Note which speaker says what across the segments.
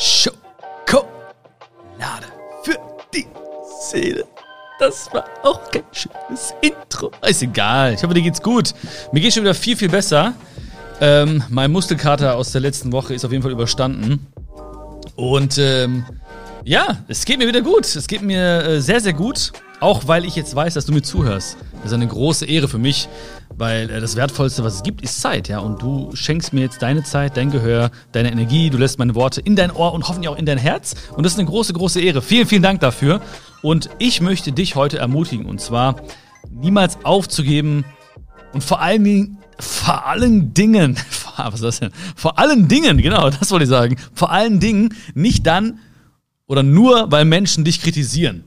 Speaker 1: Schokolade für die Seele. Das war auch kein schönes Intro. Ist egal. Ich hoffe, dir geht's gut. Mir geht's schon wieder viel, viel besser. Ähm, mein Muskelkater aus der letzten Woche ist auf jeden Fall überstanden. Und ähm, ja, es geht mir wieder gut. Es geht mir äh, sehr, sehr gut. Auch weil ich jetzt weiß, dass du mir zuhörst. Das ist eine große Ehre für mich, weil äh, das Wertvollste, was es gibt, ist Zeit, ja. Und du schenkst mir jetzt deine Zeit, dein Gehör, deine Energie. Du lässt meine Worte in dein Ohr und hoffentlich auch in dein Herz. Und das ist eine große, große Ehre. Vielen, vielen Dank dafür. Und ich möchte dich heute ermutigen. Und zwar niemals aufzugeben und vor allen Dingen, vor allen Dingen, was ist das denn? Vor allen Dingen, genau, das wollte ich sagen. Vor allen Dingen nicht dann oder nur, weil Menschen dich kritisieren.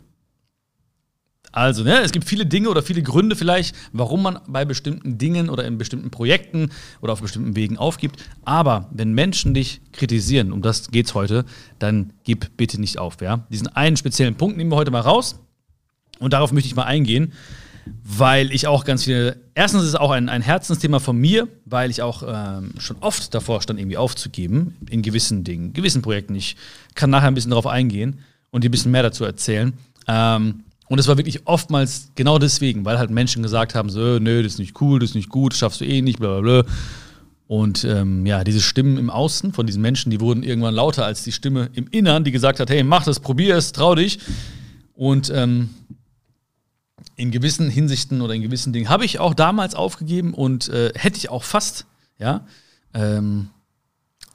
Speaker 1: Also, ne, es gibt viele Dinge oder viele Gründe vielleicht, warum man bei bestimmten Dingen oder in bestimmten Projekten oder auf bestimmten Wegen aufgibt. Aber wenn Menschen dich kritisieren, um das geht's heute, dann gib bitte nicht auf, ja. Diesen einen speziellen Punkt nehmen wir heute mal raus und darauf möchte ich mal eingehen, weil ich auch ganz viele. Erstens ist es auch ein, ein Herzensthema von mir, weil ich auch ähm, schon oft davor stand, irgendwie aufzugeben in gewissen Dingen, gewissen Projekten. Ich kann nachher ein bisschen darauf eingehen und dir ein bisschen mehr dazu erzählen. Ähm, und es war wirklich oftmals genau deswegen, weil halt Menschen gesagt haben: so, nö, das ist nicht cool, das ist nicht gut, schaffst du eh nicht, bla bla bla. Und ähm, ja, diese Stimmen im Außen von diesen Menschen, die wurden irgendwann lauter als die Stimme im Innern, die gesagt hat: hey, mach das, probier es, trau dich. Und ähm, in gewissen Hinsichten oder in gewissen Dingen habe ich auch damals aufgegeben und äh, hätte ich auch fast, ja. Ähm,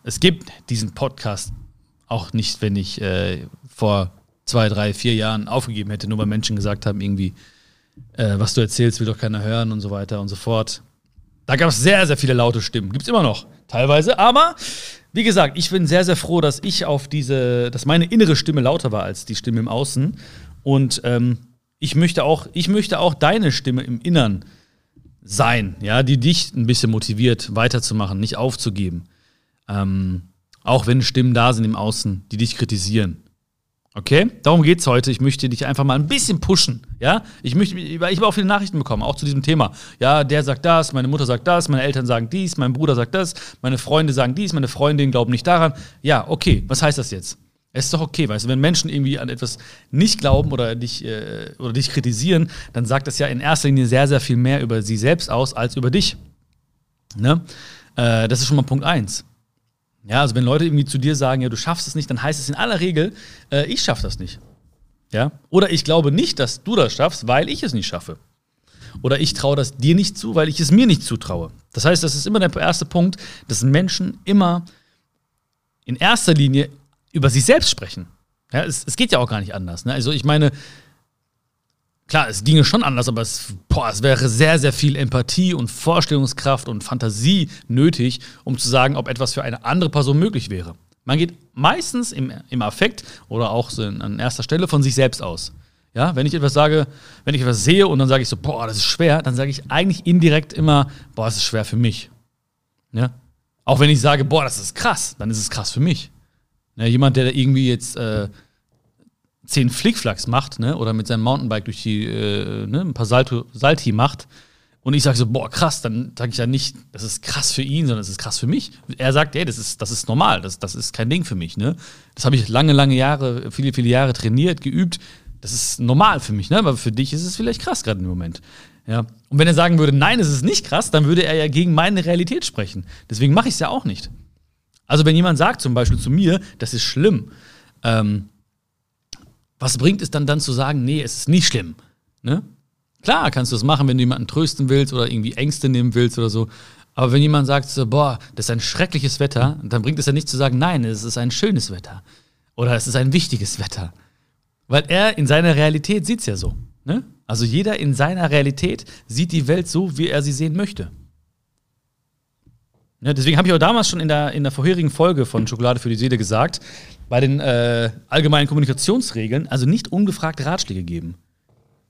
Speaker 1: es gibt diesen Podcast auch nicht, wenn ich äh, vor zwei, drei, vier Jahren aufgegeben hätte, nur weil Menschen gesagt haben, irgendwie, äh, was du erzählst, will doch keiner hören und so weiter und so fort. Da gab es sehr, sehr viele laute Stimmen. Gibt es immer noch, teilweise. Aber wie gesagt, ich bin sehr, sehr froh, dass ich auf diese, dass meine innere Stimme lauter war als die Stimme im Außen. Und ähm, ich möchte auch, ich möchte auch deine Stimme im Innern sein, ja, die dich ein bisschen motiviert, weiterzumachen, nicht aufzugeben. Ähm, auch wenn Stimmen da sind im Außen, die dich kritisieren. Okay? Darum geht's heute. Ich möchte dich einfach mal ein bisschen pushen. Ja? Ich möchte, ich habe auch viele Nachrichten bekommen, auch zu diesem Thema. Ja, der sagt das, meine Mutter sagt das, meine Eltern sagen dies, mein Bruder sagt das, meine Freunde sagen dies, meine Freundinnen glauben nicht daran. Ja, okay, was heißt das jetzt? Es ist doch okay, weißt du, wenn Menschen irgendwie an etwas nicht glauben oder dich, äh, oder dich kritisieren, dann sagt das ja in erster Linie sehr, sehr viel mehr über sie selbst aus als über dich. Ne? Äh, das ist schon mal Punkt eins. Ja, also wenn Leute irgendwie zu dir sagen, ja, du schaffst es nicht, dann heißt es in aller Regel, äh, ich schaff das nicht. Ja? Oder ich glaube nicht, dass du das schaffst, weil ich es nicht schaffe. Oder ich traue das dir nicht zu, weil ich es mir nicht zutraue. Das heißt, das ist immer der erste Punkt, dass Menschen immer in erster Linie über sich selbst sprechen. Ja, es, es geht ja auch gar nicht anders. Ne? Also ich meine, klar, es ginge schon anders, aber es, boah, es wäre sehr, sehr viel Empathie und Vorstellungskraft und Fantasie nötig, um zu sagen, ob etwas für eine andere Person möglich wäre. Man geht meistens im, im Affekt oder auch so an erster Stelle von sich selbst aus. Ja, wenn ich etwas sage, wenn ich etwas sehe und dann sage ich so, boah, das ist schwer, dann sage ich eigentlich indirekt immer, boah, das ist schwer für mich. Ja? Auch wenn ich sage, boah, das ist krass, dann ist es krass für mich. Ja, jemand, der irgendwie jetzt äh, zehn Flickflacks macht, ne, oder mit seinem Mountainbike durch die, äh, ne, ein paar Salto, Salti macht, und ich sage so, boah, krass, dann sage ich ja nicht, das ist krass für ihn, sondern das ist krass für mich. Er sagt, ey, das ist, das ist normal, das, das ist kein Ding für mich, ne? Das habe ich lange, lange Jahre, viele, viele Jahre trainiert, geübt. Das ist normal für mich, ne? Aber für dich ist es vielleicht krass gerade im Moment. Ja. Und wenn er sagen würde, nein, es ist nicht krass, dann würde er ja gegen meine Realität sprechen. Deswegen mache ich es ja auch nicht. Also, wenn jemand sagt zum Beispiel zu mir, das ist schlimm, ähm, was bringt es dann dann zu sagen, nee, es ist nicht schlimm? Ne? Klar kannst du das machen, wenn du jemanden trösten willst oder irgendwie Ängste nehmen willst oder so. Aber wenn jemand sagt so, boah, das ist ein schreckliches Wetter, dann bringt es ja nicht zu sagen, nein, es ist ein schönes Wetter. Oder es ist ein wichtiges Wetter. Weil er in seiner Realität sieht es ja so. Ne? Also jeder in seiner Realität sieht die Welt so, wie er sie sehen möchte. Ja, deswegen habe ich auch damals schon in der, in der vorherigen Folge von Schokolade für die Seele gesagt, bei den äh, allgemeinen Kommunikationsregeln, also nicht ungefragt Ratschläge geben.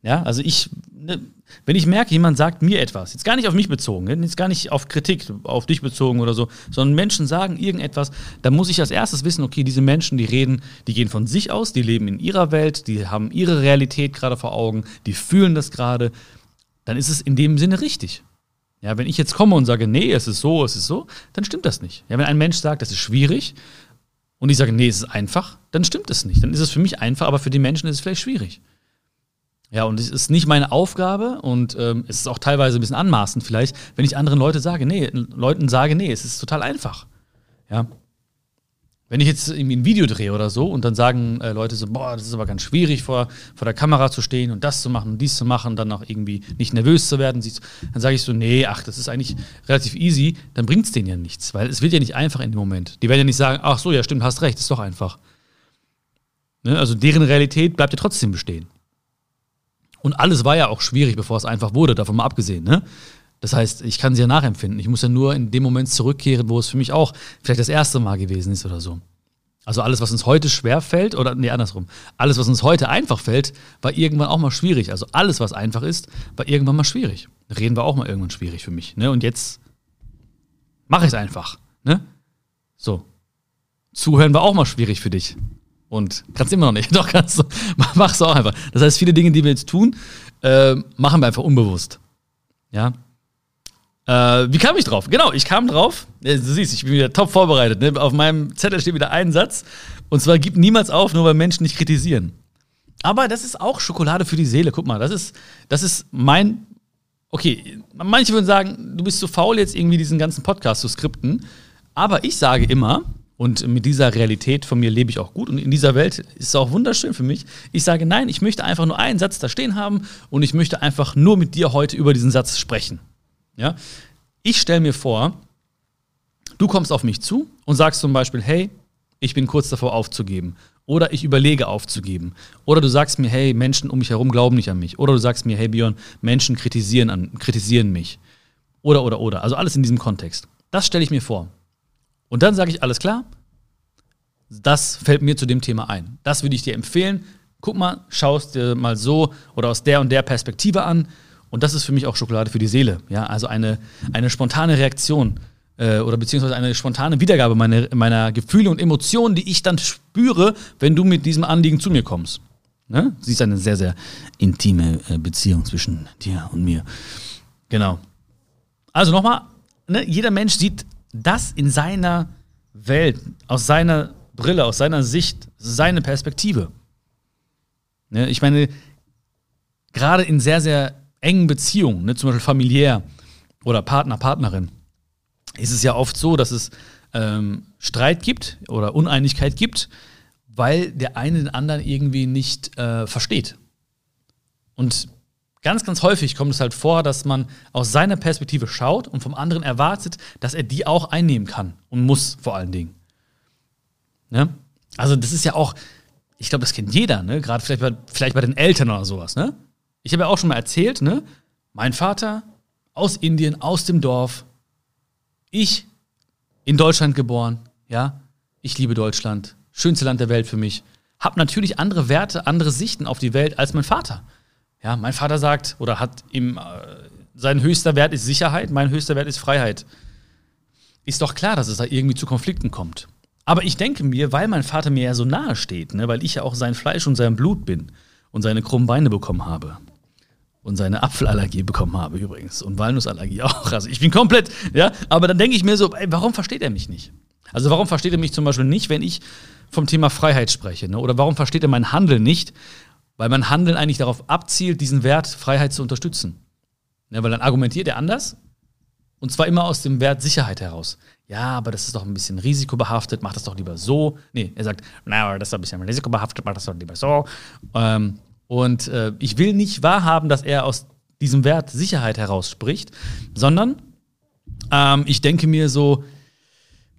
Speaker 1: Ja, also ich, ne, wenn ich merke, jemand sagt mir etwas, jetzt gar nicht auf mich bezogen, ne, jetzt gar nicht auf Kritik, auf dich bezogen oder so, sondern Menschen sagen irgendetwas, dann muss ich als erstes wissen, okay, diese Menschen, die reden, die gehen von sich aus, die leben in ihrer Welt, die haben ihre Realität gerade vor Augen, die fühlen das gerade, dann ist es in dem Sinne richtig. Ja, wenn ich jetzt komme und sage, nee, es ist so, es ist so, dann stimmt das nicht. Ja, wenn ein Mensch sagt, das ist schwierig, und ich sage, nee, es ist einfach, dann stimmt es nicht. Dann ist es für mich einfach, aber für die Menschen ist es vielleicht schwierig. Ja, und es ist nicht meine Aufgabe und ähm, es ist auch teilweise ein bisschen anmaßend vielleicht, wenn ich anderen Leute sage, nee, Leuten sage, nee, es ist total einfach. Ja. Wenn ich jetzt irgendwie ein Video drehe oder so und dann sagen äh, Leute so, boah, das ist aber ganz schwierig, vor, vor der Kamera zu stehen und das zu machen und dies zu machen, dann auch irgendwie nicht nervös zu werden, dann sage ich so, nee, ach, das ist eigentlich relativ easy, dann bringt es denen ja nichts, weil es wird ja nicht einfach in dem Moment. Die werden ja nicht sagen, ach so, ja, stimmt, hast recht, ist doch einfach. Ne? Also deren Realität bleibt ja trotzdem bestehen. Und alles war ja auch schwierig, bevor es einfach wurde, davon mal abgesehen. Ne? Das heißt, ich kann sie ja nachempfinden. Ich muss ja nur in dem Moment zurückkehren, wo es für mich auch vielleicht das erste Mal gewesen ist oder so. Also alles, was uns heute schwer fällt, oder nee, andersrum, alles, was uns heute einfach fällt, war irgendwann auch mal schwierig. Also alles, was einfach ist, war irgendwann mal schwierig. Reden war auch mal irgendwann schwierig für mich. Ne? Und jetzt mache ich es einfach. Ne? So. Zuhören war auch mal schwierig für dich. Und kannst immer noch nicht. Doch, kannst du. Mach's auch einfach. Das heißt, viele Dinge, die wir jetzt tun, äh, machen wir einfach unbewusst. Ja. Äh, wie kam ich drauf? Genau, ich kam drauf. Du siehst, ich bin wieder top vorbereitet. Ne? Auf meinem Zettel steht wieder ein Satz. Und zwar, gib niemals auf, nur weil Menschen nicht kritisieren. Aber das ist auch Schokolade für die Seele. Guck mal, das ist, das ist mein. Okay, manche würden sagen, du bist zu faul, jetzt irgendwie diesen ganzen Podcast zu skripten. Aber ich sage immer, und mit dieser Realität von mir lebe ich auch gut. Und in dieser Welt ist es auch wunderschön für mich. Ich sage, nein, ich möchte einfach nur einen Satz da stehen haben und ich möchte einfach nur mit dir heute über diesen Satz sprechen. Ja? Ich stelle mir vor, du kommst auf mich zu und sagst zum Beispiel, hey, ich bin kurz davor aufzugeben. Oder ich überlege aufzugeben. Oder du sagst mir, hey, Menschen um mich herum glauben nicht an mich. Oder du sagst mir, hey Björn, Menschen kritisieren, an, kritisieren mich. Oder, oder, oder. Also alles in diesem Kontext. Das stelle ich mir vor. Und dann sage ich, alles klar, das fällt mir zu dem Thema ein. Das würde ich dir empfehlen. Guck mal, schau es dir mal so oder aus der und der Perspektive an. Und das ist für mich auch Schokolade für die Seele. Ja, also eine, eine spontane Reaktion äh, oder beziehungsweise eine spontane Wiedergabe meiner, meiner Gefühle und Emotionen, die ich dann spüre, wenn du mit diesem Anliegen zu mir kommst. Ne? Sie ist eine sehr, sehr intime äh, Beziehung zwischen dir und mir. Genau. Also nochmal, ne? jeder Mensch sieht das in seiner Welt, aus seiner Brille, aus seiner Sicht, seine Perspektive. Ne, ich meine, gerade in sehr, sehr engen Beziehungen, ne, zum Beispiel familiär oder Partner, Partnerin, ist es ja oft so, dass es ähm, Streit gibt oder Uneinigkeit gibt, weil der eine den anderen irgendwie nicht äh, versteht. Und ganz, ganz häufig kommt es halt vor, dass man aus seiner Perspektive schaut und vom anderen erwartet, dass er die auch einnehmen kann und muss vor allen Dingen. Ne? Also das ist ja auch, ich glaube, das kennt jeder, ne? Gerade vielleicht bei, vielleicht bei den Eltern oder sowas, ne? Ich habe ja auch schon mal erzählt, ne? Mein Vater aus Indien, aus dem Dorf, ich in Deutschland geboren, ja? Ich liebe Deutschland, schönste Land der Welt für mich. Hab natürlich andere Werte, andere Sichten auf die Welt als mein Vater. Ja, mein Vater sagt oder hat ihm äh, sein höchster Wert ist Sicherheit, mein höchster Wert ist Freiheit. Ist doch klar, dass es da irgendwie zu Konflikten kommt. Aber ich denke mir, weil mein Vater mir ja so nahe steht, ne, weil ich ja auch sein Fleisch und sein Blut bin und seine krummen Beine bekommen habe und seine Apfelallergie bekommen habe übrigens und Walnussallergie auch. Also ich bin komplett, ja, aber dann denke ich mir so, ey, warum versteht er mich nicht? Also warum versteht er mich zum Beispiel nicht, wenn ich vom Thema Freiheit spreche? Ne? Oder warum versteht er mein Handeln nicht, weil mein Handeln eigentlich darauf abzielt, diesen Wert Freiheit zu unterstützen. Ja, weil dann argumentiert er anders und zwar immer aus dem Wert Sicherheit heraus. Ja, aber das ist doch ein bisschen risikobehaftet, mach das doch lieber so. Nee, er sagt, naja, das ist ein bisschen risikobehaftet, mach das doch lieber so. Ähm, und äh, ich will nicht wahrhaben, dass er aus diesem Wert Sicherheit heraus spricht, sondern ähm, ich denke mir so,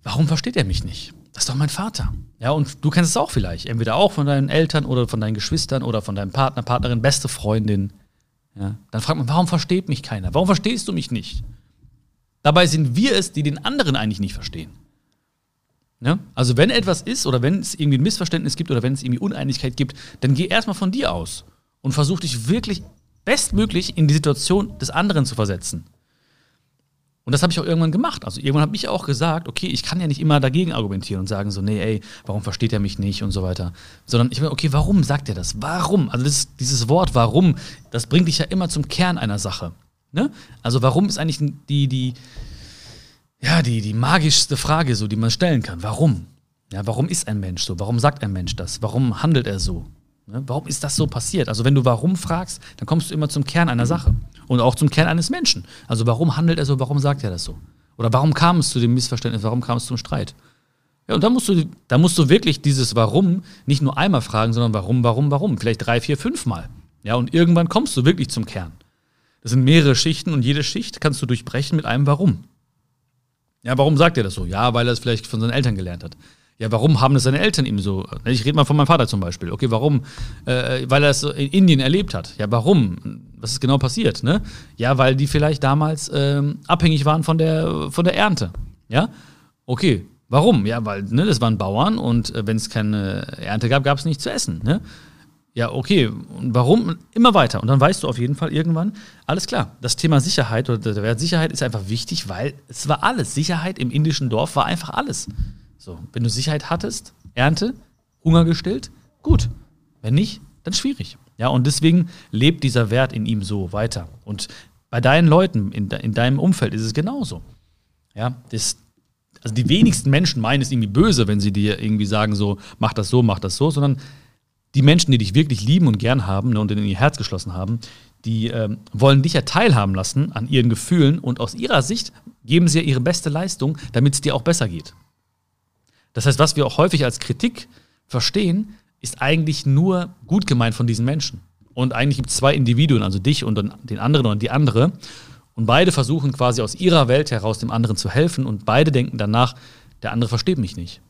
Speaker 1: warum versteht er mich nicht? Das ist doch mein Vater. Ja, und du kennst es auch vielleicht. Entweder auch von deinen Eltern oder von deinen Geschwistern oder von deinem Partner, Partnerin, beste Freundin. Ja, dann fragt man, warum versteht mich keiner? Warum verstehst du mich nicht? Dabei sind wir es, die den anderen eigentlich nicht verstehen. Ja? Also, wenn etwas ist oder wenn es irgendwie ein Missverständnis gibt oder wenn es irgendwie Uneinigkeit gibt, dann geh erstmal von dir aus und versuch dich wirklich bestmöglich in die Situation des anderen zu versetzen. Und das habe ich auch irgendwann gemacht. Also irgendwann habe ich auch gesagt, okay, ich kann ja nicht immer dagegen argumentieren und sagen so, nee, ey, warum versteht er mich nicht und so weiter. Sondern ich will, okay, warum sagt er das? Warum? Also das, dieses Wort warum, das bringt dich ja immer zum Kern einer Sache. Ne? Also warum ist eigentlich die, die, ja, die, die magischste Frage, so, die man stellen kann. Warum? Ja, warum ist ein Mensch so? Warum sagt ein Mensch das? Warum handelt er so? Ne? Warum ist das so passiert? Also wenn du warum fragst, dann kommst du immer zum Kern einer Sache und auch zum Kern eines Menschen. Also warum handelt er so? Warum sagt er das so? Oder warum kam es zu dem Missverständnis? Warum kam es zum Streit? Ja, und da musst du, da musst du wirklich dieses Warum nicht nur einmal fragen, sondern warum, warum, warum? Vielleicht drei, vier, fünf Mal. Ja, und irgendwann kommst du wirklich zum Kern. Das sind mehrere Schichten und jede Schicht kannst du durchbrechen mit einem Warum. Ja, warum sagt er das so? Ja, weil er es vielleicht von seinen Eltern gelernt hat. Ja, warum haben das seine Eltern ihm so? Ich rede mal von meinem Vater zum Beispiel. Okay, warum? Äh, weil er es in Indien erlebt hat. Ja, warum? Was ist genau passiert? Ne? Ja, weil die vielleicht damals ähm, abhängig waren von der, von der Ernte. Ja, okay. Warum? Ja, weil ne, das waren Bauern und äh, wenn es keine Ernte gab, gab es nichts zu essen. Ne? Ja, okay. Und warum? Immer weiter. Und dann weißt du auf jeden Fall irgendwann, alles klar, das Thema Sicherheit oder der Wert Sicherheit ist einfach wichtig, weil es war alles. Sicherheit im indischen Dorf war einfach alles. So, wenn du Sicherheit hattest, Ernte, Hunger gestillt, gut. Wenn nicht, dann schwierig. Ja, und deswegen lebt dieser Wert in ihm so weiter. Und bei deinen Leuten, in, de, in deinem Umfeld ist es genauso. Ja, das, also die wenigsten Menschen meinen es irgendwie böse, wenn sie dir irgendwie sagen, so, mach das so, mach das so, sondern die Menschen, die dich wirklich lieben und gern haben ne, und in ihr Herz geschlossen haben, die ähm, wollen dich ja teilhaben lassen an ihren Gefühlen und aus ihrer Sicht geben sie ja ihre beste Leistung, damit es dir auch besser geht. Das heißt, was wir auch häufig als Kritik verstehen, ist eigentlich nur gut gemeint von diesen Menschen. Und eigentlich gibt es zwei Individuen, also dich und den anderen und die andere. Und beide versuchen quasi aus ihrer Welt heraus dem anderen zu helfen und beide denken danach, der andere versteht mich nicht.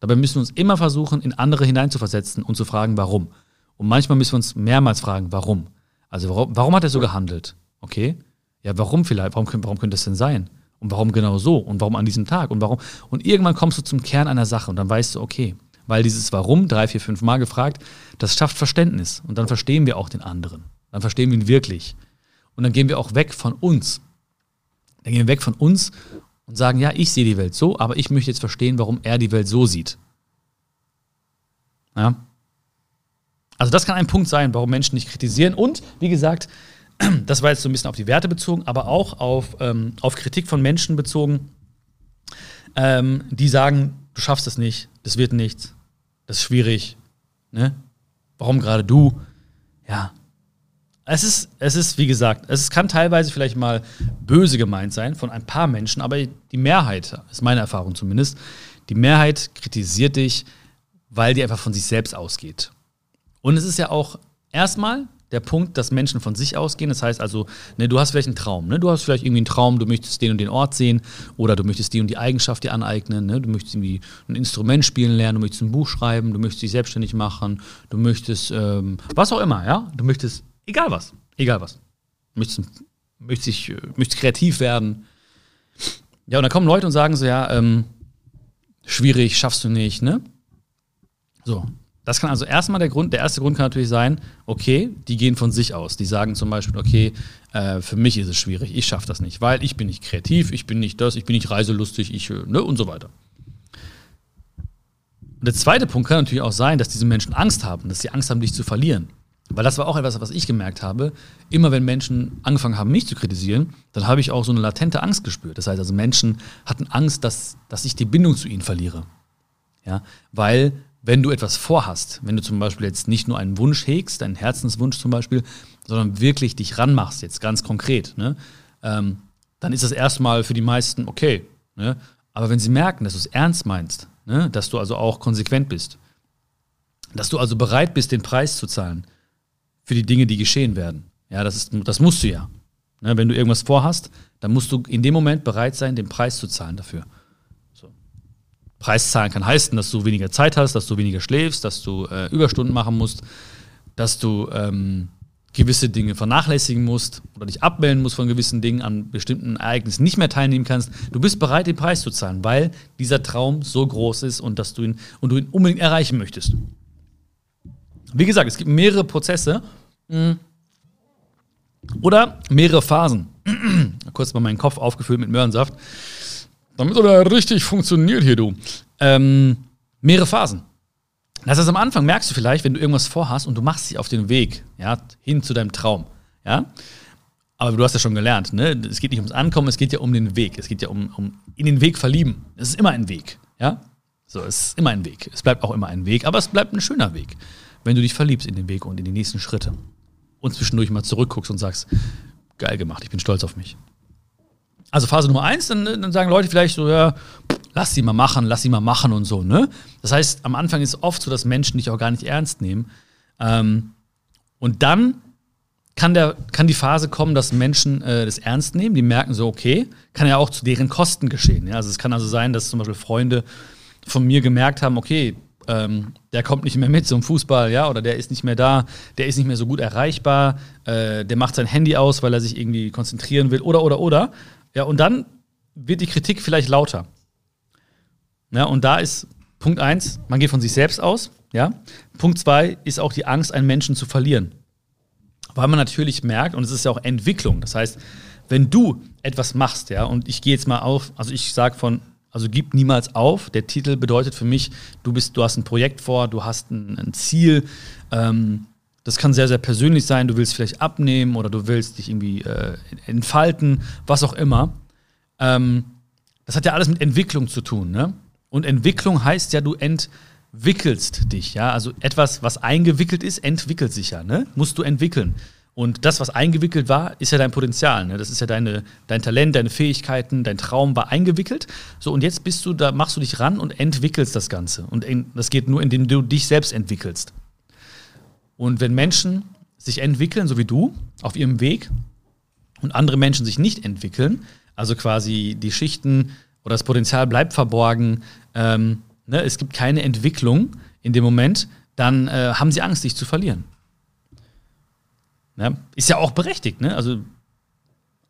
Speaker 1: Dabei müssen wir uns immer versuchen, in andere hineinzuversetzen und zu fragen, warum. Und manchmal müssen wir uns mehrmals fragen, warum. Also warum, warum hat er so gehandelt? Okay. Ja, warum vielleicht? Warum, warum könnte das denn sein? Und warum genau so? Und warum an diesem Tag? Und warum? Und irgendwann kommst du zum Kern einer Sache und dann weißt du, okay, weil dieses Warum drei, vier, fünf Mal gefragt, das schafft Verständnis. Und dann verstehen wir auch den anderen. Dann verstehen wir ihn wirklich. Und dann gehen wir auch weg von uns. Dann gehen wir weg von uns und sagen, ja, ich sehe die Welt so, aber ich möchte jetzt verstehen, warum er die Welt so sieht. Ja. Also das kann ein Punkt sein, warum Menschen nicht kritisieren. Und wie gesagt, das war jetzt so ein bisschen auf die Werte bezogen, aber auch auf, ähm, auf Kritik von Menschen bezogen, ähm, die sagen, du schaffst es nicht, das wird nichts, das ist schwierig. Ne? Warum gerade du? Ja. Es ist, es ist, wie gesagt, es kann teilweise vielleicht mal böse gemeint sein von ein paar Menschen, aber die Mehrheit, ist meine Erfahrung zumindest, die Mehrheit kritisiert dich, weil die einfach von sich selbst ausgeht. Und es ist ja auch erstmal der Punkt, dass Menschen von sich ausgehen. Das heißt also, ne, du hast vielleicht einen Traum. Ne? Du hast vielleicht irgendwie einen Traum, du möchtest den und den Ort sehen oder du möchtest die und die Eigenschaft dir aneignen. Ne? Du möchtest irgendwie ein Instrument spielen lernen, du möchtest ein Buch schreiben, du möchtest dich selbstständig machen, du möchtest ähm, was auch immer, ja? Du möchtest, egal was, egal was. Möchtest, möchtest, dich, möchtest kreativ werden. Ja, und dann kommen Leute und sagen so, ja, ähm, schwierig, schaffst du nicht, ne? So, das kann also erstmal der Grund, der erste Grund kann natürlich sein, okay, die gehen von sich aus. Die sagen zum Beispiel, okay, äh, für mich ist es schwierig, ich schaffe das nicht, weil ich bin nicht kreativ, ich bin nicht das, ich bin nicht reiselustig, ich, äh, ne, und so weiter. Und der zweite Punkt kann natürlich auch sein, dass diese Menschen Angst haben, dass sie Angst haben, dich zu verlieren. Weil das war auch etwas, was ich gemerkt habe. Immer wenn Menschen angefangen haben, mich zu kritisieren, dann habe ich auch so eine latente Angst gespürt. Das heißt also, Menschen hatten Angst, dass, dass ich die Bindung zu ihnen verliere. Ja, weil wenn du etwas vorhast, wenn du zum Beispiel jetzt nicht nur einen Wunsch hegst, einen Herzenswunsch zum Beispiel, sondern wirklich dich ranmachst, jetzt ganz konkret, ne, ähm, dann ist das erstmal für die meisten okay. Ne? Aber wenn sie merken, dass du es ernst meinst, ne, dass du also auch konsequent bist, dass du also bereit bist, den Preis zu zahlen für die Dinge, die geschehen werden, ja, das, ist, das musst du ja. Ne? Wenn du irgendwas vorhast, dann musst du in dem Moment bereit sein, den Preis zu zahlen dafür. Preis zahlen kann heißen, dass du weniger Zeit hast, dass du weniger schläfst, dass du äh, Überstunden machen musst, dass du ähm, gewisse Dinge vernachlässigen musst oder dich abmelden musst von gewissen Dingen, an bestimmten Ereignissen nicht mehr teilnehmen kannst. Du bist bereit, den Preis zu zahlen, weil dieser Traum so groß ist und dass du ihn und du ihn unbedingt erreichen möchtest. Wie gesagt, es gibt mehrere Prozesse oder mehrere Phasen. Kurz mal meinen Kopf aufgefüllt mit Möhrensaft. Damit er richtig funktioniert hier, du. Ähm, mehrere Phasen. Das heißt, am Anfang merkst du vielleicht, wenn du irgendwas vorhast und du machst dich auf den Weg, ja, hin zu deinem Traum, ja. Aber du hast ja schon gelernt, ne? Es geht nicht ums Ankommen, es geht ja um den Weg. Es geht ja um, um in den Weg verlieben. Es ist immer ein Weg, ja. So, es ist immer ein Weg. Es bleibt auch immer ein Weg, aber es bleibt ein schöner Weg, wenn du dich verliebst in den Weg und in die nächsten Schritte. Und zwischendurch mal zurückguckst und sagst, geil gemacht, ich bin stolz auf mich. Also Phase Nummer eins, dann, dann sagen Leute vielleicht so, ja, lass sie mal machen, lass sie mal machen und so, ne? Das heißt, am Anfang ist es oft so, dass Menschen dich auch gar nicht ernst nehmen. Ähm, und dann kann, der, kann die Phase kommen, dass Menschen äh, das ernst nehmen, die merken so, okay, kann ja auch zu deren Kosten geschehen. Ja? Also es kann also sein, dass zum Beispiel Freunde von mir gemerkt haben, okay, ähm, der kommt nicht mehr mit zum Fußball, ja, oder der ist nicht mehr da, der ist nicht mehr so gut erreichbar, äh, der macht sein Handy aus, weil er sich irgendwie konzentrieren will, oder, oder, oder. Ja, und dann wird die Kritik vielleicht lauter. Ja, und da ist Punkt eins, man geht von sich selbst aus, ja. Punkt zwei ist auch die Angst, einen Menschen zu verlieren. Weil man natürlich merkt, und es ist ja auch Entwicklung, das heißt, wenn du etwas machst, ja, und ich gehe jetzt mal auf, also ich sage von also gib niemals auf. Der Titel bedeutet für mich, du bist, du hast ein Projekt vor, du hast ein, ein Ziel. Ähm, das kann sehr, sehr persönlich sein. Du willst vielleicht abnehmen oder du willst dich irgendwie äh, entfalten, was auch immer. Ähm, das hat ja alles mit Entwicklung zu tun. Ne? Und Entwicklung heißt ja, du entwickelst dich. Ja? Also etwas, was eingewickelt ist, entwickelt sich ja. Ne? Musst du entwickeln. Und das, was eingewickelt war, ist ja dein Potenzial. Ne? Das ist ja deine, dein Talent, deine Fähigkeiten, dein Traum war eingewickelt. So, und jetzt bist du, da machst du dich ran und entwickelst das Ganze. Und das geht nur, indem du dich selbst entwickelst. Und wenn Menschen sich entwickeln, so wie du, auf ihrem Weg, und andere Menschen sich nicht entwickeln, also quasi die Schichten oder das Potenzial bleibt verborgen, ähm, ne, es gibt keine Entwicklung in dem Moment, dann äh, haben sie Angst, dich zu verlieren. Ja, ist ja auch berechtigt, ne? Also,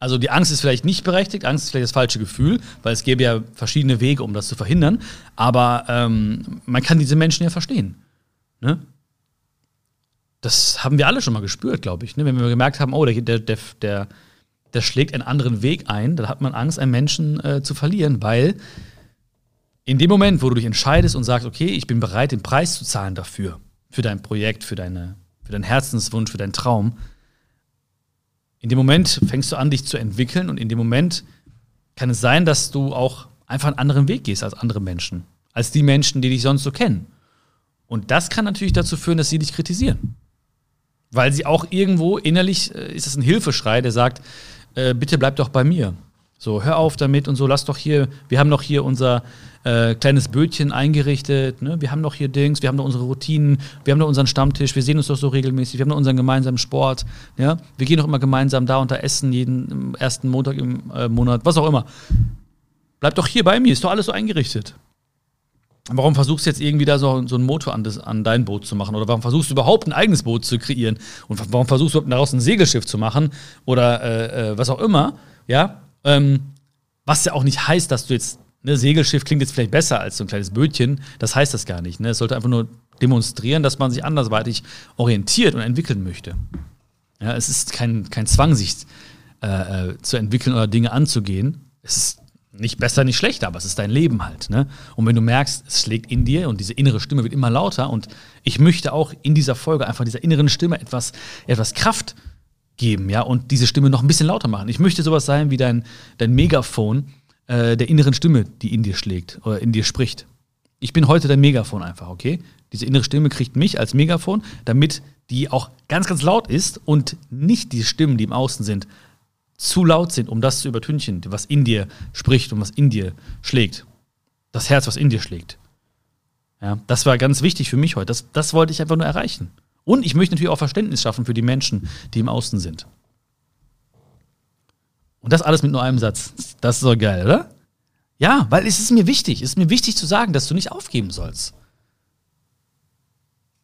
Speaker 1: also die Angst ist vielleicht nicht berechtigt, Angst ist vielleicht das falsche Gefühl, weil es gäbe ja verschiedene Wege, um das zu verhindern. Aber ähm, man kann diese Menschen ja verstehen. Ne? Das haben wir alle schon mal gespürt, glaube ich. Ne? Wenn wir gemerkt haben, oh, der, der, der, der, der schlägt einen anderen Weg ein, dann hat man Angst, einen Menschen äh, zu verlieren, weil in dem Moment, wo du dich entscheidest und sagst, okay, ich bin bereit, den Preis zu zahlen dafür, für dein Projekt, für, deine, für deinen Herzenswunsch, für deinen Traum, in dem Moment fängst du an, dich zu entwickeln und in dem Moment kann es sein, dass du auch einfach einen anderen Weg gehst als andere Menschen, als die Menschen, die dich sonst so kennen. Und das kann natürlich dazu führen, dass sie dich kritisieren. Weil sie auch irgendwo innerlich, äh, ist es ein Hilfeschrei, der sagt, äh, bitte bleib doch bei mir. So, hör auf damit und so, lass doch hier, wir haben doch hier unser äh, kleines Bötchen eingerichtet, ne? wir haben doch hier Dings, wir haben doch unsere Routinen, wir haben doch unseren Stammtisch, wir sehen uns doch so regelmäßig, wir haben doch unseren gemeinsamen Sport, ja? wir gehen doch immer gemeinsam da und da essen, jeden ersten Montag im äh, Monat, was auch immer. Bleib doch hier bei mir, ist doch alles so eingerichtet. Warum versuchst du jetzt irgendwie da so, so einen Motor an, das, an dein Boot zu machen? Oder warum versuchst du überhaupt ein eigenes Boot zu kreieren? Und warum versuchst du überhaupt daraus ein Segelschiff zu machen? Oder äh, äh was auch immer? Ja, ähm, was ja auch nicht heißt, dass du jetzt, ne, Segelschiff klingt jetzt vielleicht besser als so ein kleines Bötchen, das heißt das gar nicht. Ne? Es sollte einfach nur demonstrieren, dass man sich andersweitig orientiert und entwickeln möchte. Ja, es ist kein, kein Zwang, sich äh, äh, zu entwickeln oder Dinge anzugehen. Es ist nicht besser, nicht schlechter, aber es ist dein Leben halt. Ne? Und wenn du merkst, es schlägt in dir und diese innere Stimme wird immer lauter und ich möchte auch in dieser Folge einfach dieser inneren Stimme etwas, etwas Kraft geben, ja, und diese Stimme noch ein bisschen lauter machen. Ich möchte sowas sein wie dein, dein Megafon äh, der inneren Stimme, die in dir schlägt oder in dir spricht. Ich bin heute dein Megafon einfach, okay? Diese innere Stimme kriegt mich als Megafon, damit die auch ganz, ganz laut ist und nicht die Stimmen, die im Außen sind, zu laut sind, um das zu übertünchen, was in dir spricht und was in dir schlägt. Das Herz, was in dir schlägt. Ja, das war ganz wichtig für mich heute. Das, das wollte ich einfach nur erreichen. Und ich möchte natürlich auch Verständnis schaffen für die Menschen, die im Außen sind. Und das alles mit nur einem Satz. Das ist doch geil, oder? Ja, weil es ist mir wichtig. Es ist mir wichtig zu sagen, dass du nicht aufgeben sollst.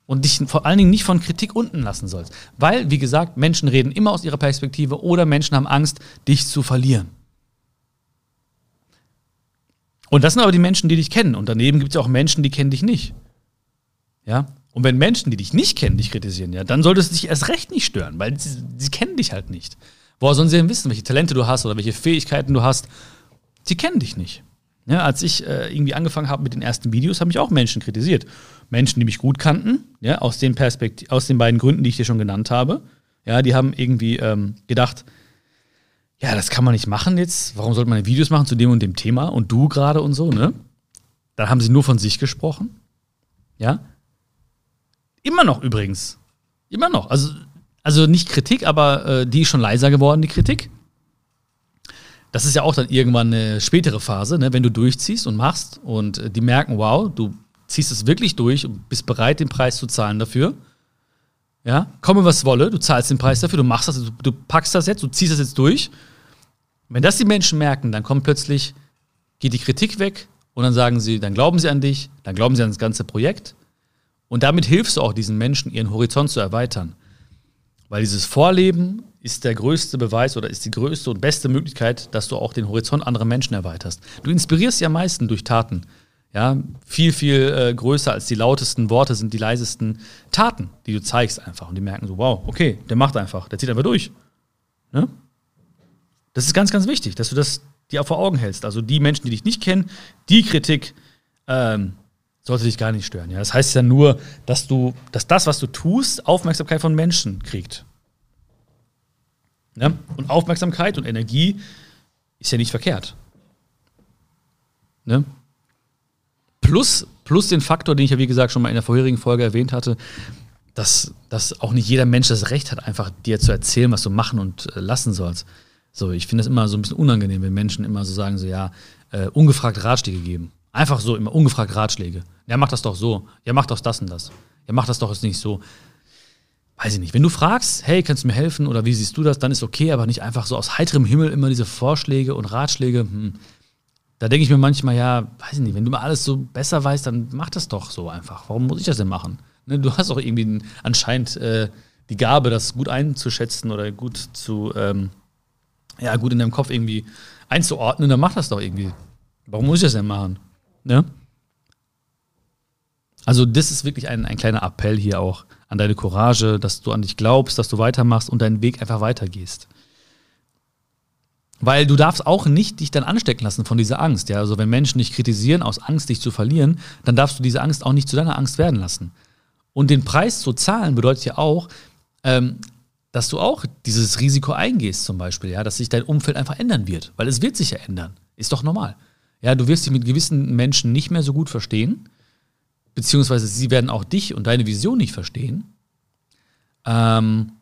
Speaker 1: Und dich vor allen Dingen nicht von Kritik unten lassen sollst. Weil, wie gesagt, Menschen reden immer aus ihrer Perspektive oder Menschen haben Angst, dich zu verlieren. Und das sind aber die Menschen, die dich kennen. Und daneben gibt es auch Menschen, die kennen dich nicht. Ja? Und wenn Menschen, die dich nicht kennen, dich kritisieren, ja, dann solltest du dich erst recht nicht stören, weil sie, sie kennen dich halt nicht. Woher sollen sie denn wissen, welche Talente du hast oder welche Fähigkeiten du hast? Sie kennen dich nicht. Ja, als ich äh, irgendwie angefangen habe mit den ersten Videos, haben mich auch Menschen kritisiert. Menschen, die mich gut kannten, ja, aus den Perspekt aus den beiden Gründen, die ich dir schon genannt habe. Ja, die haben irgendwie ähm, gedacht, ja, das kann man nicht machen jetzt. Warum sollte man Videos machen zu dem und dem Thema und du gerade und so, ne? dann haben sie nur von sich gesprochen. Ja. Immer noch übrigens. Immer noch. Also, also nicht Kritik, aber äh, die ist schon leiser geworden, die Kritik. Das ist ja auch dann irgendwann eine spätere Phase, ne, wenn du durchziehst und machst und äh, die merken, wow, du ziehst es wirklich durch und bist bereit, den Preis zu zahlen dafür. Ja, komme was wolle, du zahlst den Preis dafür, du machst das, du, du packst das jetzt, du ziehst das jetzt durch. Wenn das die Menschen merken, dann kommt plötzlich, geht die Kritik weg und dann sagen sie, dann glauben sie an dich, dann glauben sie an das ganze Projekt. Und damit hilfst du auch diesen Menschen, ihren Horizont zu erweitern. Weil dieses Vorleben ist der größte Beweis oder ist die größte und beste Möglichkeit, dass du auch den Horizont anderer Menschen erweiterst. Du inspirierst ja am meisten durch Taten. Ja, viel, viel äh, größer als die lautesten Worte sind die leisesten Taten, die du zeigst einfach. Und die merken so, wow, okay, der macht einfach, der zieht einfach durch. Ne? Das ist ganz, ganz wichtig, dass du das dir auch vor Augen hältst. Also die Menschen, die dich nicht kennen, die Kritik ähm, sollte dich gar nicht stören. Ja? Das heißt ja nur, dass du, dass das, was du tust, Aufmerksamkeit von Menschen kriegt. Ja? Und Aufmerksamkeit und Energie ist ja nicht verkehrt. Ne? Plus, plus den Faktor, den ich ja wie gesagt schon mal in der vorherigen Folge erwähnt hatte, dass, dass auch nicht jeder Mensch das Recht hat, einfach dir zu erzählen, was du machen und äh, lassen sollst. So, ich finde das immer so ein bisschen unangenehm, wenn Menschen immer so sagen, so ja, äh, ungefragt Ratschläge geben. Einfach so immer ungefragt Ratschläge. Ja, mach das doch so. Ja, mach doch das und das. Ja, mach das doch jetzt nicht so. Weiß ich nicht. Wenn du fragst, hey, kannst du mir helfen oder wie siehst du das, dann ist okay, aber nicht einfach so aus heiterem Himmel immer diese Vorschläge und Ratschläge. Hm da denke ich mir manchmal, ja, weiß ich nicht, wenn du mal alles so besser weißt, dann mach das doch so einfach. Warum muss ich das denn machen? Ne, du hast auch irgendwie anscheinend äh, die Gabe, das gut einzuschätzen oder gut zu, ähm, ja, gut in deinem Kopf irgendwie einzuordnen, dann mach das doch irgendwie. Warum muss ich das denn machen? Ne? Also, das ist wirklich ein, ein kleiner Appell hier auch an deine Courage, dass du an dich glaubst, dass du weitermachst und deinen Weg einfach weitergehst. Weil du darfst auch nicht dich dann anstecken lassen von dieser Angst. Ja? Also wenn Menschen dich kritisieren aus Angst, dich zu verlieren, dann darfst du diese Angst auch nicht zu deiner Angst werden lassen. Und den Preis zu zahlen bedeutet ja auch, ähm, dass du auch dieses Risiko eingehst, zum Beispiel, ja, dass sich dein Umfeld einfach ändern wird. Weil es wird sich ja ändern. Ist doch normal. Ja, du wirst dich mit gewissen Menschen nicht mehr so gut verstehen, beziehungsweise sie werden auch dich und deine Vision nicht verstehen. Ähm,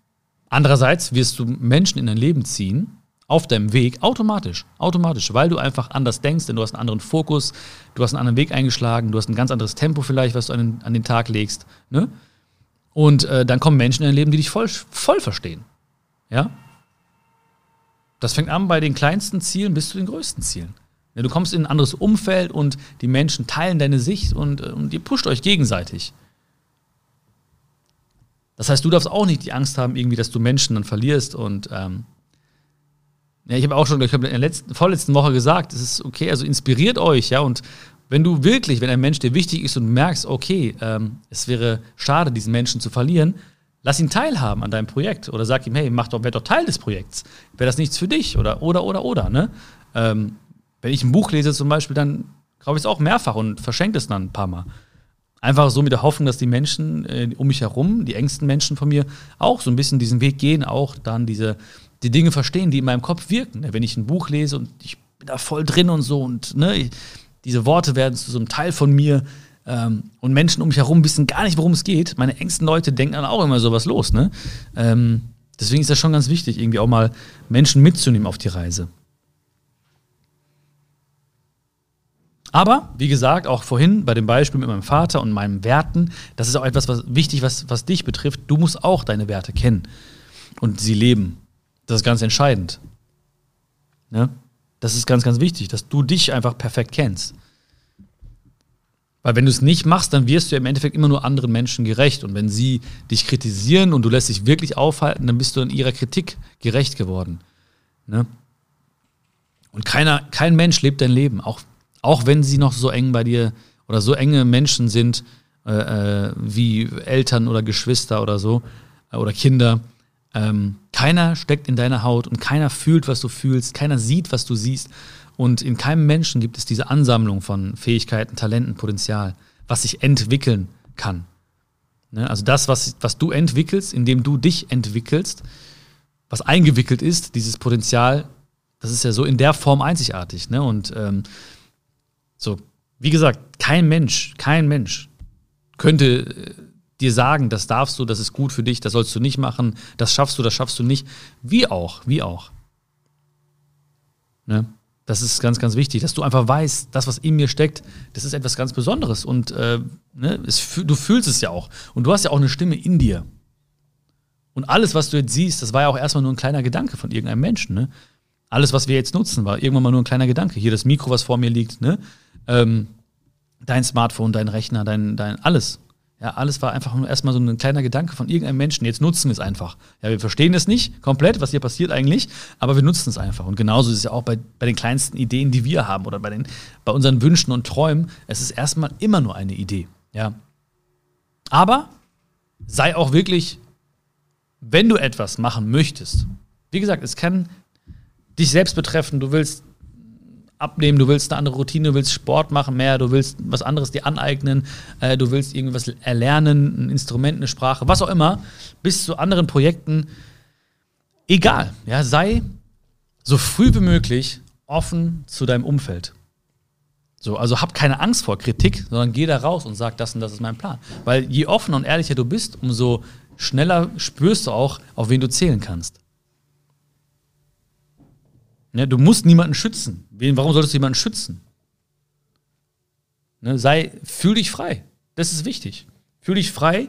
Speaker 1: andererseits wirst du Menschen in dein Leben ziehen, auf deinem Weg automatisch, automatisch, weil du einfach anders denkst, denn du hast einen anderen Fokus, du hast einen anderen Weg eingeschlagen, du hast ein ganz anderes Tempo vielleicht, was du an den, an den Tag legst. Ne? Und äh, dann kommen Menschen in dein Leben, die dich voll, voll verstehen. Ja? Das fängt an bei den kleinsten Zielen bis zu den größten Zielen. Du kommst in ein anderes Umfeld und die Menschen teilen deine Sicht und, äh, und ihr pusht euch gegenseitig. Das heißt, du darfst auch nicht die Angst haben, irgendwie, dass du Menschen dann verlierst und ähm, ja, ich habe auch schon, ich habe in der letzten, vorletzten Woche gesagt, es ist okay, also inspiriert euch, ja, und wenn du wirklich, wenn ein Mensch dir wichtig ist und merkst, okay, ähm, es wäre schade, diesen Menschen zu verlieren, lass ihn teilhaben an deinem Projekt oder sag ihm, hey, mach doch, werd doch Teil des Projekts. Wäre das nichts für dich oder, oder, oder, oder, ne? Ähm, wenn ich ein Buch lese zum Beispiel, dann kaufe ich es auch mehrfach und verschenke es dann ein paar Mal. Einfach so mit der Hoffnung, dass die Menschen äh, um mich herum, die engsten Menschen von mir, auch so ein bisschen diesen Weg gehen, auch dann diese die Dinge verstehen, die in meinem Kopf wirken. Ne, wenn ich ein Buch lese und ich bin da voll drin und so und ne, diese Worte werden zu so einem Teil von mir ähm, und Menschen um mich herum wissen gar nicht, worum es geht. Meine engsten Leute denken dann auch immer sowas los. Ne? Ähm, deswegen ist das schon ganz wichtig, irgendwie auch mal Menschen mitzunehmen auf die Reise. Aber, wie gesagt, auch vorhin bei dem Beispiel mit meinem Vater und meinen Werten, das ist auch etwas was wichtig, was, was dich betrifft. Du musst auch deine Werte kennen und sie leben. Das ist ganz entscheidend. Ne? Das ist ganz, ganz wichtig, dass du dich einfach perfekt kennst. Weil wenn du es nicht machst, dann wirst du ja im Endeffekt immer nur anderen Menschen gerecht. Und wenn sie dich kritisieren und du lässt dich wirklich aufhalten, dann bist du in ihrer Kritik gerecht geworden. Ne? Und keiner, kein Mensch lebt dein Leben, auch, auch wenn sie noch so eng bei dir oder so enge Menschen sind, äh, äh wie Eltern oder Geschwister oder so, äh, oder Kinder. Ähm, keiner steckt in deiner Haut und keiner fühlt, was du fühlst, keiner sieht, was du siehst. Und in keinem Menschen gibt es diese Ansammlung von Fähigkeiten, Talenten, Potenzial, was sich entwickeln kann. Ne? Also das, was, was du entwickelst, indem du dich entwickelst, was eingewickelt ist, dieses Potenzial, das ist ja so in der Form einzigartig. Ne? Und ähm, so, wie gesagt, kein Mensch, kein Mensch könnte äh, dir sagen, das darfst du, das ist gut für dich, das sollst du nicht machen, das schaffst du, das schaffst du nicht. Wie auch, wie auch. Ne? Das ist ganz, ganz wichtig, dass du einfach weißt, das, was in mir steckt, das ist etwas ganz Besonderes. Und äh, ne, es, du fühlst es ja auch. Und du hast ja auch eine Stimme in dir. Und alles, was du jetzt siehst, das war ja auch erstmal nur ein kleiner Gedanke von irgendeinem Menschen. Ne? Alles, was wir jetzt nutzen, war irgendwann mal nur ein kleiner Gedanke. Hier das Mikro, was vor mir liegt, ne? Ähm, dein Smartphone, dein Rechner, dein, dein alles. Ja, alles war einfach nur erstmal so ein kleiner Gedanke von irgendeinem Menschen. Jetzt nutzen wir es einfach. Ja, wir verstehen es nicht komplett, was hier passiert eigentlich, aber wir nutzen es einfach. Und genauso ist es ja auch bei, bei den kleinsten Ideen, die wir haben oder bei, den, bei unseren Wünschen und Träumen. Es ist erstmal immer nur eine Idee. Ja. Aber sei auch wirklich, wenn du etwas machen möchtest. Wie gesagt, es kann dich selbst betreffen. Du willst abnehmen, du willst eine andere Routine, du willst Sport machen mehr, du willst was anderes dir aneignen, äh, du willst irgendwas erlernen, ein Instrument, eine Sprache, was auch immer, bis zu anderen Projekten. Egal, ja, sei so früh wie möglich offen zu deinem Umfeld. So, also hab keine Angst vor Kritik, sondern geh da raus und sag, das und das ist mein Plan. Weil je offener und ehrlicher du bist, umso schneller spürst du auch, auf wen du zählen kannst. Ne, du musst niemanden schützen. Warum solltest du jemanden schützen? Ne, sei, fühl dich frei. Das ist wichtig. Fühl dich frei,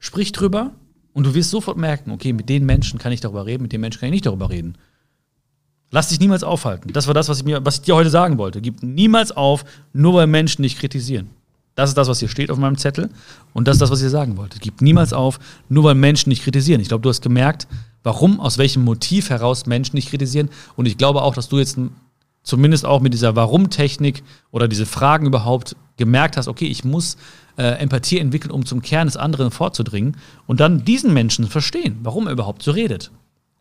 Speaker 1: sprich drüber und du wirst sofort merken, okay, mit den Menschen kann ich darüber reden, mit den Menschen kann ich nicht darüber reden. Lass dich niemals aufhalten. Das war das, was ich, mir, was ich dir heute sagen wollte. Gib niemals auf, nur weil Menschen dich kritisieren. Das ist das, was hier steht auf meinem Zettel. Und das ist das, was ich dir sagen wollte. Gib niemals auf, nur weil Menschen dich kritisieren. Ich glaube, du hast gemerkt, warum, aus welchem Motiv heraus Menschen dich kritisieren. Und ich glaube auch, dass du jetzt zumindest auch mit dieser Warum-Technik oder diese Fragen überhaupt gemerkt hast, okay, ich muss äh, Empathie entwickeln, um zum Kern des anderen vorzudringen und dann diesen Menschen verstehen, warum er überhaupt so redet.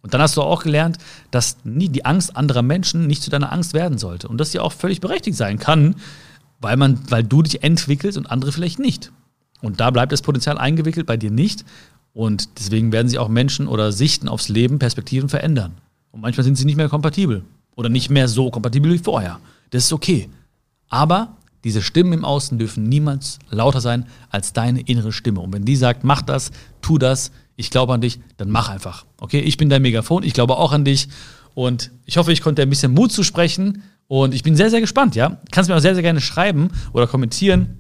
Speaker 1: Und dann hast du auch gelernt, dass nie die Angst anderer Menschen nicht zu deiner Angst werden sollte und dass sie auch völlig berechtigt sein kann, weil, man, weil du dich entwickelst und andere vielleicht nicht. Und da bleibt das Potenzial eingewickelt, bei dir nicht. Und deswegen werden sich auch Menschen oder Sichten aufs Leben, Perspektiven verändern. Und manchmal sind sie nicht mehr kompatibel oder nicht mehr so kompatibel wie vorher. Das ist okay. Aber diese Stimmen im Außen dürfen niemals lauter sein als deine innere Stimme. Und wenn die sagt, mach das, tu das, ich glaube an dich, dann mach einfach. Okay, ich bin dein Megafon, ich glaube auch an dich. Und ich hoffe, ich konnte ein bisschen Mut zusprechen. Und ich bin sehr, sehr gespannt, ja. Kannst mir auch sehr, sehr gerne schreiben oder kommentieren,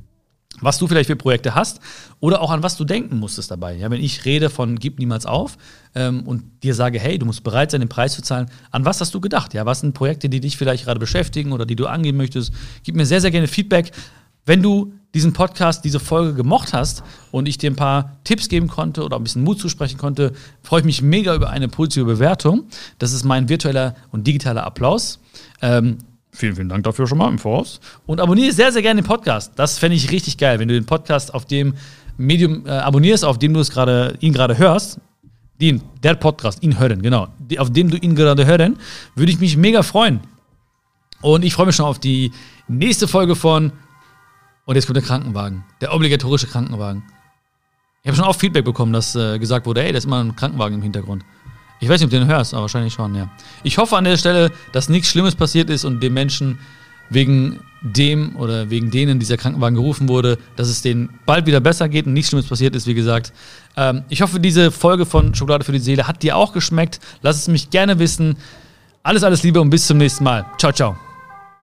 Speaker 1: was du vielleicht für Projekte hast oder auch an was du denken musstest dabei. Ja, wenn ich rede von gib niemals auf ähm, und dir sage, hey, du musst bereit sein, den Preis zu zahlen, an was hast du gedacht? Ja, was sind Projekte, die dich vielleicht gerade beschäftigen oder die du angehen möchtest? Gib mir sehr, sehr gerne Feedback. Wenn du diesen Podcast, diese Folge gemocht hast und ich dir ein paar Tipps geben konnte oder ein bisschen Mut zusprechen konnte, freue ich mich mega über eine positive Bewertung. Das ist mein virtueller und digitaler Applaus. Ähm, Vielen, vielen Dank dafür schon mal im Voraus. Und abonniere sehr, sehr gerne den Podcast. Das fände ich richtig geil, wenn du den Podcast auf dem Medium äh, abonnierst, auf dem du es gerade, ihn gerade hörst. Den, der Podcast, ihn hören, genau. Auf dem du ihn gerade hören, würde ich mich mega freuen. Und ich freue mich schon auf die nächste Folge von. Und jetzt kommt der Krankenwagen. Der obligatorische Krankenwagen. Ich habe schon oft Feedback bekommen, dass äh, gesagt wurde, ey, da ist immer ein Krankenwagen im Hintergrund. Ich weiß nicht, ob du den hörst, aber wahrscheinlich schon, ja. Ich hoffe an der Stelle, dass nichts Schlimmes passiert ist und dem Menschen wegen dem oder wegen denen dieser Krankenwagen gerufen wurde, dass es denen bald wieder besser geht und nichts Schlimmes passiert ist, wie gesagt. Ähm, ich hoffe, diese Folge von Schokolade für die Seele hat dir auch geschmeckt. Lass es mich gerne wissen. Alles, alles Liebe und bis zum nächsten Mal. Ciao, ciao.